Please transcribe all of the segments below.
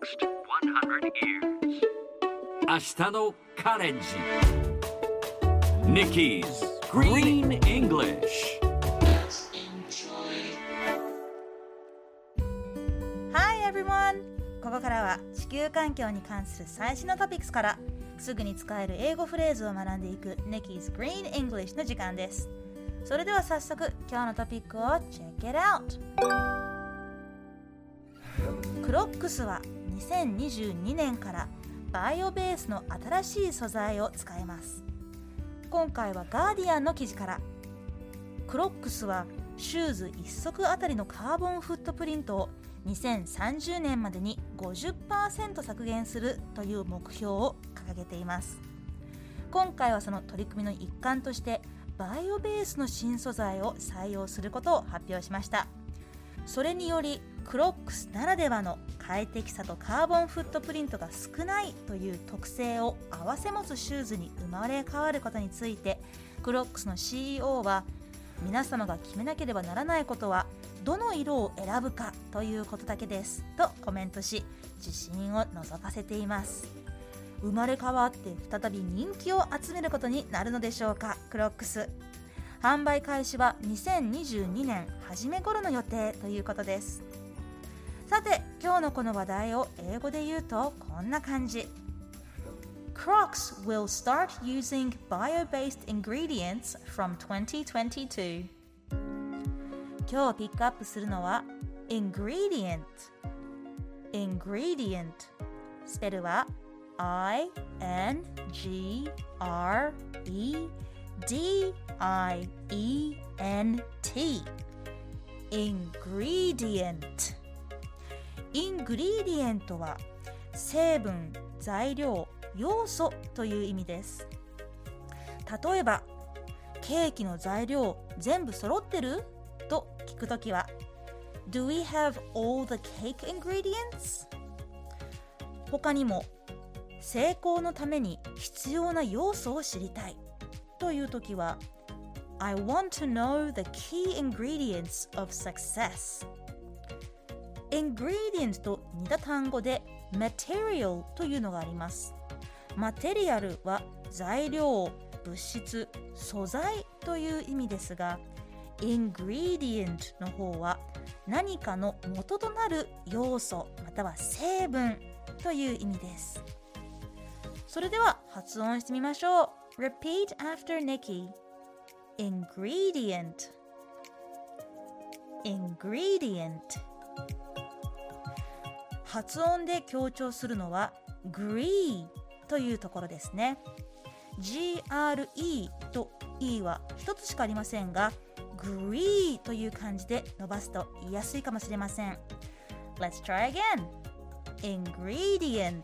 next 100 years. 明日のカレンジ Nikki's Green English Hi everyone! ここからは地球環境に関する最新のトピックスからすぐに使える英語フレーズを学んでいく Nikki's Green English の時間です。それでは早速今日のトピックを Check it out! クロックスは2022年からバイオベースの新しい素材を使います。今回はガーディアンの記事から。クロックスはシューズ1足あたりのカーボンフットプリントを2030年までに50%削減するという目標を掲げています。今回はその取り組みの一環としてバイオベースの新素材を採用することを発表しました。それによりクロックスならではの快適さとカーボンフットプリントが少ないという特性を併せ持つシューズに生まれ変わることについてクロックスの CEO は皆様が決めなければならないことはどの色を選ぶかということだけですとコメントし自信を覗かせています。生まれ変わって再び人気を集めることになるのでしょうかクロックス。販売開始は2022年初め頃の予定ということです。さて今日のこの話題を英語で言うとこんな感じ Crocs will start using bio-based ingredients from 2022今日ピックアップするのは ingredient ingredient スペルは I-N-G-R-E-D-I-E-N-T ingredient ingredient は成分、材料、要素という意味です。例えばケーキの材料全部揃ってる？と聞くときは Do we have all the cake ingredients? 他にも成功のために必要な要素を知りたい。というときは I want to know the key ingredients of success. Ingredient と似た単語で material というのがあります。マテリアルは材料、物質、素材という意味ですが ingredient の方は何かの元となる要素または成分という意味です。それでは発音してみましょう。Repeat after Nikki. ingredient. ingredient. 発音で強調するのは gree というところですね。GRE と E は一つしかありませんが gree という漢字で伸ばすと言いやすいかもしれません。Let's try again. Ingredient.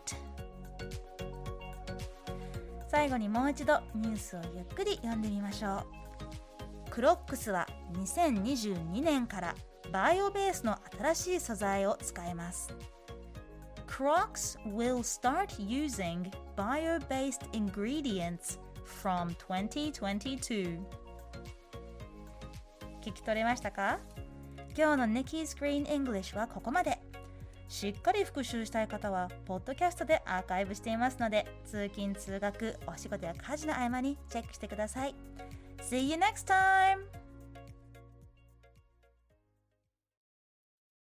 最後にもう一度ニュースをゆっくり読んでみましょう。クロックスは2022年からバイオベースの新しい素材を使えます。Crocs will start using bio-based ingredients from 2022. 聞き取れましたか今日の Nikki's Green English はここまで。しっかり復習したい方は、ポッドキャストでアーカイブしていますので、通勤・通学、お仕事や家事の合間にチェックしてください。See you next time!